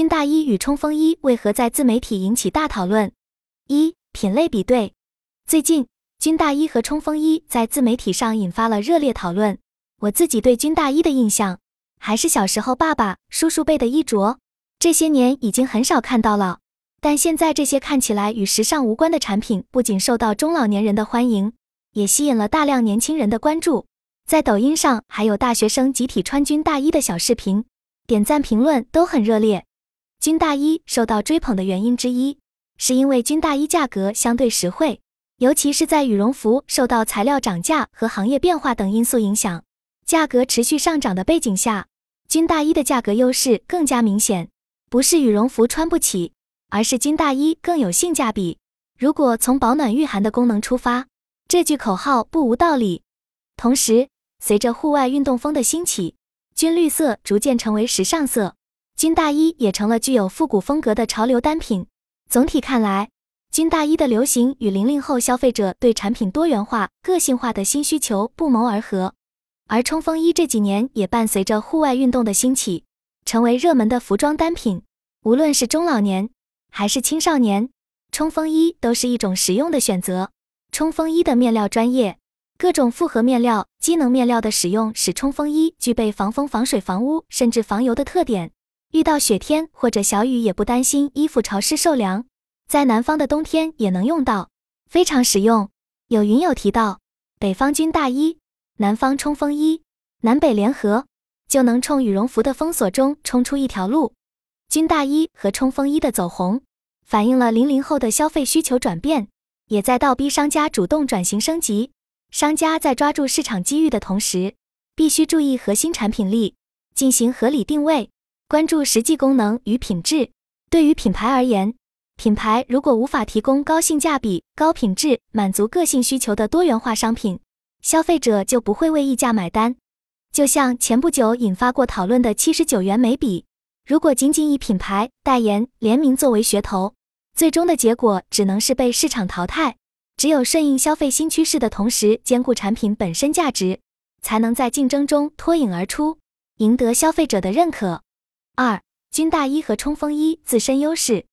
军大衣与冲锋衣为何在自媒体引起大讨论？一、品类比对。最近，军大衣和冲锋衣在自媒体上引发了热烈讨论。我自己对军大衣的印象，还是小时候爸爸、叔叔辈的衣着，这些年已经很少看到了。但现在这些看起来与时尚无关的产品，不仅受到中老年人的欢迎，也吸引了大量年轻人的关注。在抖音上，还有大学生集体穿军大衣的小视频，点赞评论都很热烈。军大衣受到追捧的原因之一，是因为军大衣价格相对实惠，尤其是在羽绒服受到材料涨价和行业变化等因素影响，价格持续上涨的背景下，军大衣的价格优势更加明显。不是羽绒服穿不起，而是军大衣更有性价比。如果从保暖御寒的功能出发，这句口号不无道理。同时，随着户外运动风的兴起，军绿色逐渐成为时尚色。军大衣也成了具有复古风格的潮流单品。总体看来，军大衣的流行与零零后消费者对产品多元化、个性化的新需求不谋而合。而冲锋衣这几年也伴随着户外运动的兴起，成为热门的服装单品。无论是中老年还是青少年，冲锋衣都是一种实用的选择。冲锋衣的面料专业，各种复合面料、机能面料的使用，使冲锋衣具备防风、防水、防污，甚至防油的特点。遇到雪天或者小雨也不担心衣服潮湿受凉，在南方的冬天也能用到，非常实用。有云友提到，北方军大衣，南方冲锋衣，南北联合就能冲羽绒服的封锁中冲出一条路。军大衣和冲锋衣的走红，反映了零零后的消费需求转变，也在倒逼商家主动转型升级。商家在抓住市场机遇的同时，必须注意核心产品力，进行合理定位。关注实际功能与品质。对于品牌而言，品牌如果无法提供高性价比、高品质、满足个性需求的多元化商品，消费者就不会为溢价买单。就像前不久引发过讨论的七十九元眉笔，如果仅仅以品牌代言联名作为噱头，最终的结果只能是被市场淘汰。只有顺应消费新趋势的同时，兼顾产品本身价值，才能在竞争中脱颖而出，赢得消费者的认可。二军大衣和冲锋衣自身优势，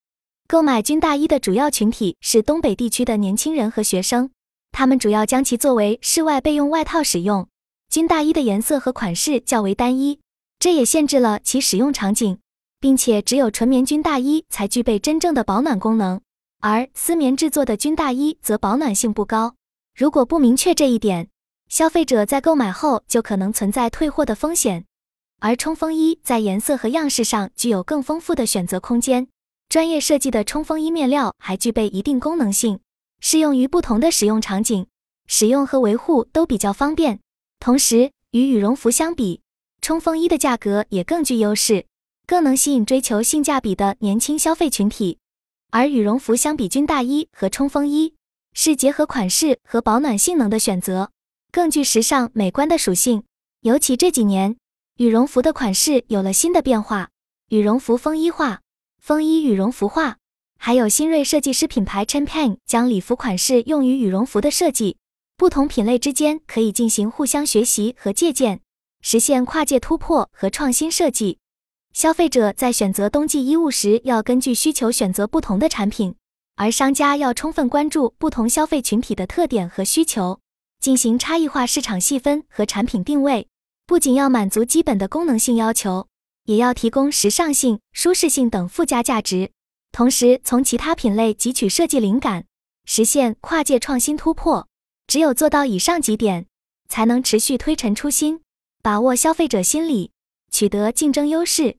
购买军大衣的主要群体是东北地区的年轻人和学生，他们主要将其作为室外备用外套使用。军大衣的颜色和款式较为单一，这也限制了其使用场景，并且只有纯棉军大衣才具备真正的保暖功能，而丝棉制作的军大衣则保暖性不高。如果不明确这一点，消费者在购买后就可能存在退货的风险。而冲锋衣在颜色和样式上具有更丰富的选择空间，专业设计的冲锋衣面料还具备一定功能性，适用于不同的使用场景，使用和维护都比较方便。同时，与羽绒服相比，冲锋衣的价格也更具优势，更能吸引追求性价比的年轻消费群体。而羽绒服相比军大衣和冲锋衣，是结合款式和保暖性能的选择，更具时尚美观的属性，尤其这几年。羽绒服的款式有了新的变化，羽绒服风衣化、风衣羽绒服化，还有新锐设计师品牌 Champion 将礼服款式用于羽绒服的设计。不同品类之间可以进行互相学习和借鉴，实现跨界突破和创新设计。消费者在选择冬季衣物时，要根据需求选择不同的产品，而商家要充分关注不同消费群体的特点和需求，进行差异化市场细分和产品定位。不仅要满足基本的功能性要求，也要提供时尚性、舒适性等附加价值，同时从其他品类汲取设计灵感，实现跨界创新突破。只有做到以上几点，才能持续推陈出新，把握消费者心理，取得竞争优势。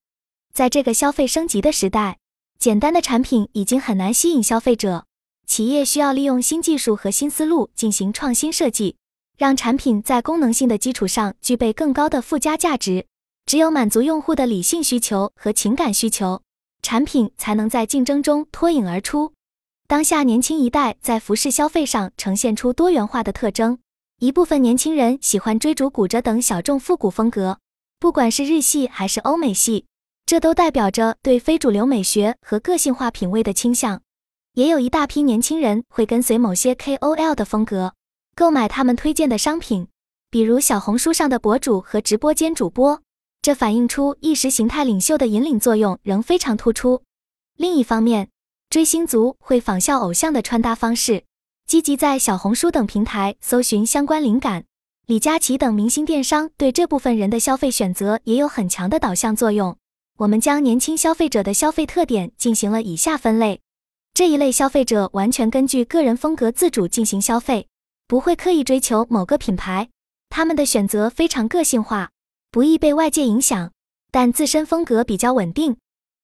在这个消费升级的时代，简单的产品已经很难吸引消费者，企业需要利用新技术和新思路进行创新设计。让产品在功能性的基础上具备更高的附加价值。只有满足用户的理性需求和情感需求，产品才能在竞争中脱颖而出。当下年轻一代在服饰消费上呈现出多元化的特征，一部分年轻人喜欢追逐骨折等小众复古风格，不管是日系还是欧美系，这都代表着对非主流美学和个性化品味的倾向。也有一大批年轻人会跟随某些 KOL 的风格。购买他们推荐的商品，比如小红书上的博主和直播间主播，这反映出意识形态领袖的引领作用仍非常突出。另一方面，追星族会仿效偶像的穿搭方式，积极在小红书等平台搜寻相关灵感。李佳琦等明星电商对这部分人的消费选择也有很强的导向作用。我们将年轻消费者的消费特点进行了以下分类：这一类消费者完全根据个人风格自主进行消费，不会刻意追求某个品牌，他们的选择非常个性化，不易被外界影响，但自身风格比较稳定。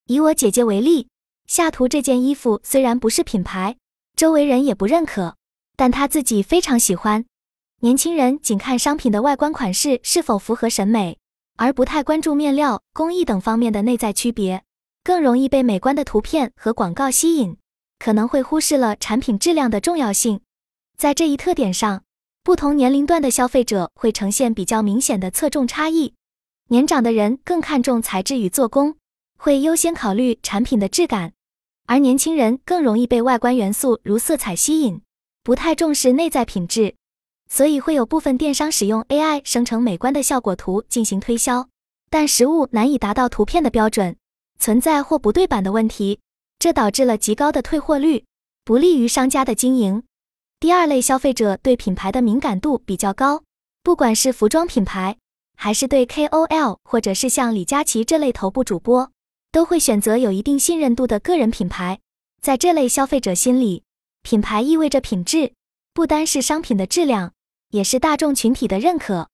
以我姐姐为例。下图这件衣服虽然不是品牌，周围人也不认可，但她自己非常喜欢。年轻人仅看商品的外观款式是否符合审美，而不太关注面料、工艺等方面的内在区别，更容易被美观的图片和广告吸引，可能会忽视了产品质量的重要性。在这一特点上，不同年龄段的消费者会呈现比较明显的侧重差异。年长的人更看重材质与做工。会优先考虑产品的质感，而年轻人更容易被外观元素如色彩吸引，不太重视内在品质，所以会有部分电商使用 AI 生成美观的效果图进行推销，但实物难以达到图片的标准，存在或不对版的问题，这导致了极高的退货率，不利于商家的经营。第二类消费者对品牌的敏感度比较高，不管是服装品牌，还是对 KOL 或者是像李佳琦这类头部主播。都会选择有一定信任度的个人品牌，在这类消费者心里，品牌意味着品质，不单是商品的质量，也是大众群体的认可。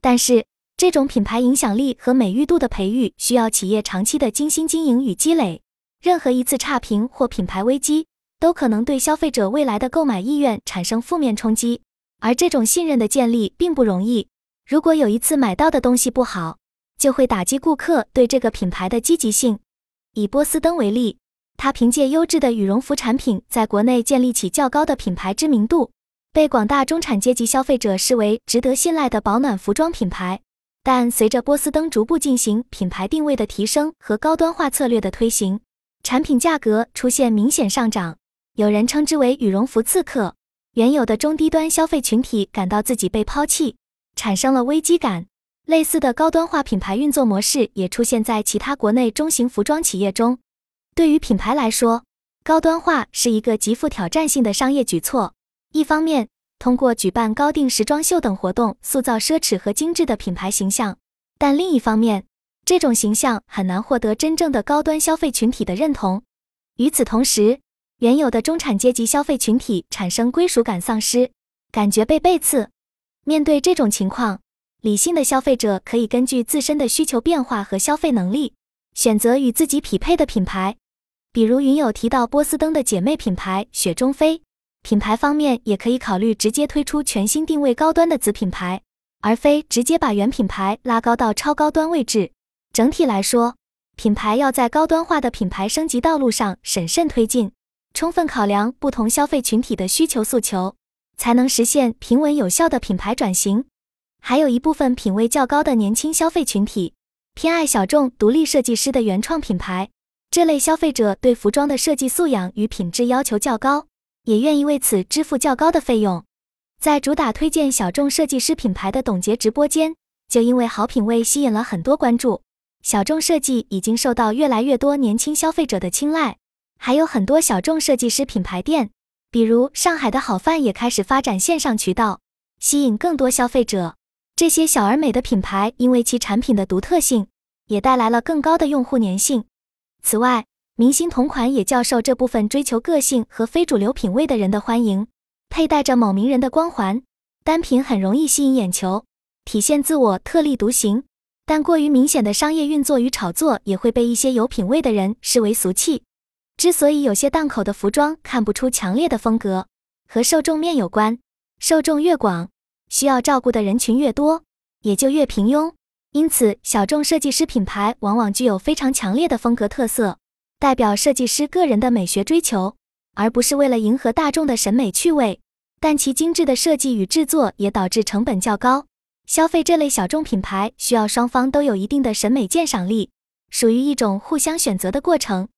但是，这种品牌影响力和美誉度的培育，需要企业长期的精心经营与积累。任何一次差评或品牌危机，都可能对消费者未来的购买意愿产生负面冲击。而这种信任的建立并不容易。如果有一次买到的东西不好，就会打击顾客对这个品牌的积极性。以波司登为例，它凭借优质的羽绒服产品，在国内建立起较高的品牌知名度，被广大中产阶级消费者视为值得信赖的保暖服装品牌。但随着波司登逐步进行品牌定位的提升和高端化策略的推行，产品价格出现明显上涨，有人称之为“羽绒服刺客”。原有的中低端消费群体感到自己被抛弃，产生了危机感。类似的高端化品牌运作模式也出现在其他国内中型服装企业中。对于品牌来说，高端化是一个极富挑战性的商业举措。一方面，通过举办高定时装秀等活动，塑造奢侈和精致的品牌形象；但另一方面，这种形象很难获得真正的高端消费群体的认同。与此同时，原有的中产阶级消费群体产生归属感丧失，感觉被背刺。面对这种情况，理性的消费者可以根据自身的需求变化和消费能力，选择与自己匹配的品牌。比如云友提到波司登的姐妹品牌雪中飞，品牌方面也可以考虑直接推出全新定位高端的子品牌，而非直接把原品牌拉高到超高端位置。整体来说，品牌要在高端化的品牌升级道路上审慎推进，充分考量不同消费群体的需求诉求，才能实现平稳有效的品牌转型。还有一部分品味较高的年轻消费群体，偏爱小众独立设计师的原创品牌。这类消费者对服装的设计素养与品质要求较高，也愿意为此支付较高的费用。在主打推荐小众设计师品牌的董洁直播间，就因为好品味吸引了很多关注。小众设计已经受到越来越多年轻消费者的青睐，还有很多小众设计师品牌店，比如上海的好饭也开始发展线上渠道，吸引更多消费者。这些小而美的品牌，因为其产品的独特性，也带来了更高的用户粘性。此外，明星同款也较受这部分追求个性和非主流品味的人的欢迎。佩戴着某名人的光环，单品很容易吸引眼球，体现自我特立独行。但过于明显的商业运作与炒作，也会被一些有品味的人视为俗气。之所以有些档口的服装看不出强烈的风格，和受众面有关。受众越广。需要照顾的人群越多，也就越平庸。因此，小众设计师品牌往往具有非常强烈的风格特色，代表设计师个人的美学追求，而不是为了迎合大众的审美趣味。但其精致的设计与制作也导致成本较高。消费这类小众品牌需要双方都有一定的审美鉴赏力，属于一种互相选择的过程。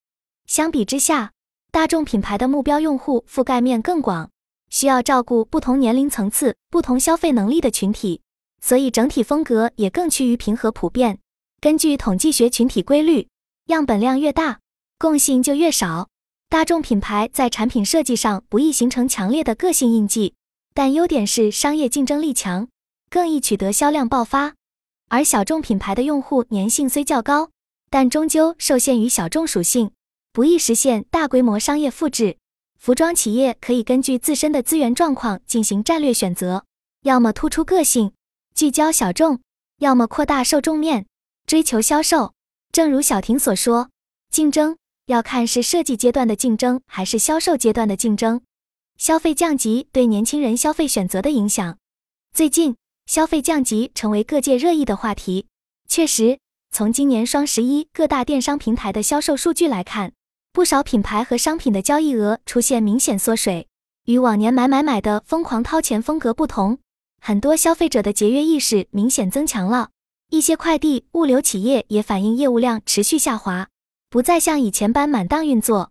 相比之下，大众品牌的目标用户覆盖面更广。需要照顾不同年龄层次、不同消费能力的群体，所以整体风格也更趋于平和普遍。根据统计学群体规律，样本量越大，共性就越少。大众品牌在产品设计上不易形成强烈的个性印记，但优点是商业竞争力强，更易取得销量爆发。而小众品牌的用户粘性虽较高，但终究受限于小众属性，不易实现大规模商业复制。服装企业可以根据自身的资源状况进行战略选择，要么突出个性，聚焦小众；要么扩大受众面，追求销售。正如小婷所说，竞争要看是设计阶段的竞争还是销售阶段的竞争。消费降级对年轻人消费选择的影响，最近消费降级成为各界热议的话题。确实，从今年双十一各大电商平台的销售数据来看。不少品牌和商品的交易额出现明显缩水，与往年买买买的疯狂掏钱风格不同，很多消费者的节约意识明显增强了。一些快递物流企业也反映业务量持续下滑，不再像以前般满档运作。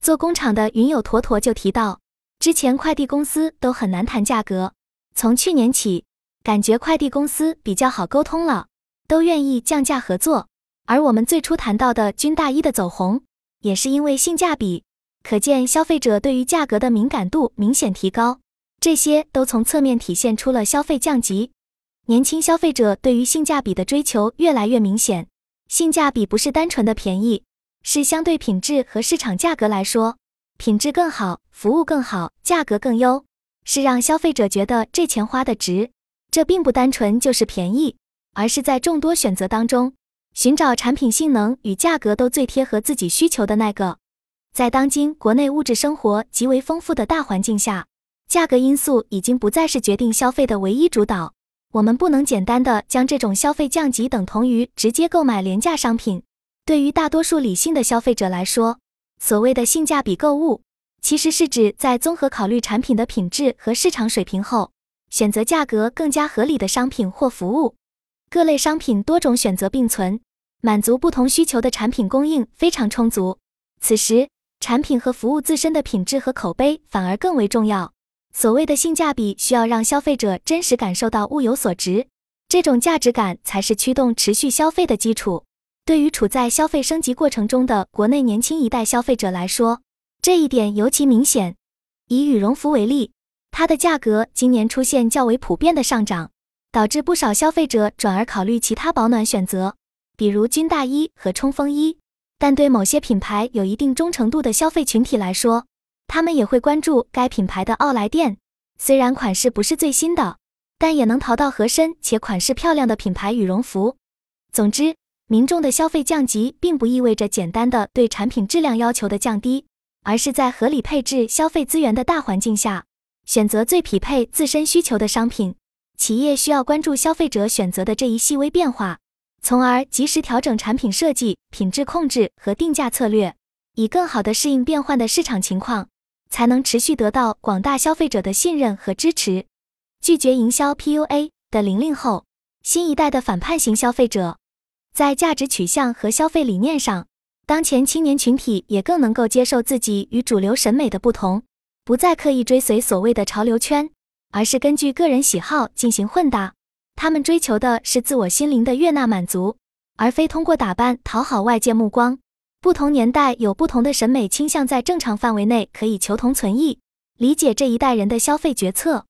做工厂的云友坨坨就提到，之前快递公司都很难谈价格，从去年起，感觉快递公司比较好沟通了，都愿意降价合作。而我们最初谈到的军大衣的走红。也是因为性价比，可见消费者对于价格的敏感度明显提高，这些都从侧面体现出了消费降级。年轻消费者对于性价比的追求越来越明显，性价比不是单纯的便宜，是相对品质和市场价格来说，品质更好，服务更好，价格更优，是让消费者觉得这钱花的值。这并不单纯就是便宜，而是在众多选择当中。寻找产品性能与价格都最贴合自己需求的那个，在当今国内物质生活极为丰富的大环境下，价格因素已经不再是决定消费的唯一主导。我们不能简单的将这种消费降级等同于直接购买廉价商品。对于大多数理性的消费者来说，所谓的性价比购物，其实是指在综合考虑产品的品质和市场水平后，选择价格更加合理的商品或服务。各类商品多种选择并存，满足不同需求的产品供应非常充足。此时，产品和服务自身的品质和口碑反而更为重要。所谓的性价比，需要让消费者真实感受到物有所值，这种价值感才是驱动持续消费的基础。对于处在消费升级过程中的国内年轻一代消费者来说，这一点尤其明显。以羽绒服为例，它的价格今年出现较为普遍的上涨。导致不少消费者转而考虑其他保暖选择，比如军大衣和冲锋衣。但对某些品牌有一定忠诚度的消费群体来说，他们也会关注该品牌的奥莱店。虽然款式不是最新的，但也能淘到合身且款式漂亮的品牌羽绒服。总之，民众的消费降级并不意味着简单的对产品质量要求的降低，而是在合理配置消费资源的大环境下，选择最匹配自身需求的商品。企业需要关注消费者选择的这一细微变化，从而及时调整产品设计、品质控制和定价策略，以更好地适应变换的市场情况，才能持续得到广大消费者的信任和支持。拒绝营销 PUA 的零零后，新一代的反叛型消费者，在价值取向和消费理念上，当前青年群体也更能够接受自己与主流审美的不同，不再刻意追随所谓的潮流圈。而是根据个人喜好进行混搭，他们追求的是自我心灵的悦纳满足，而非通过打扮讨好外界目光。不同年代有不同的审美倾向，在正常范围内可以求同存异。理解这一代人的消费决策，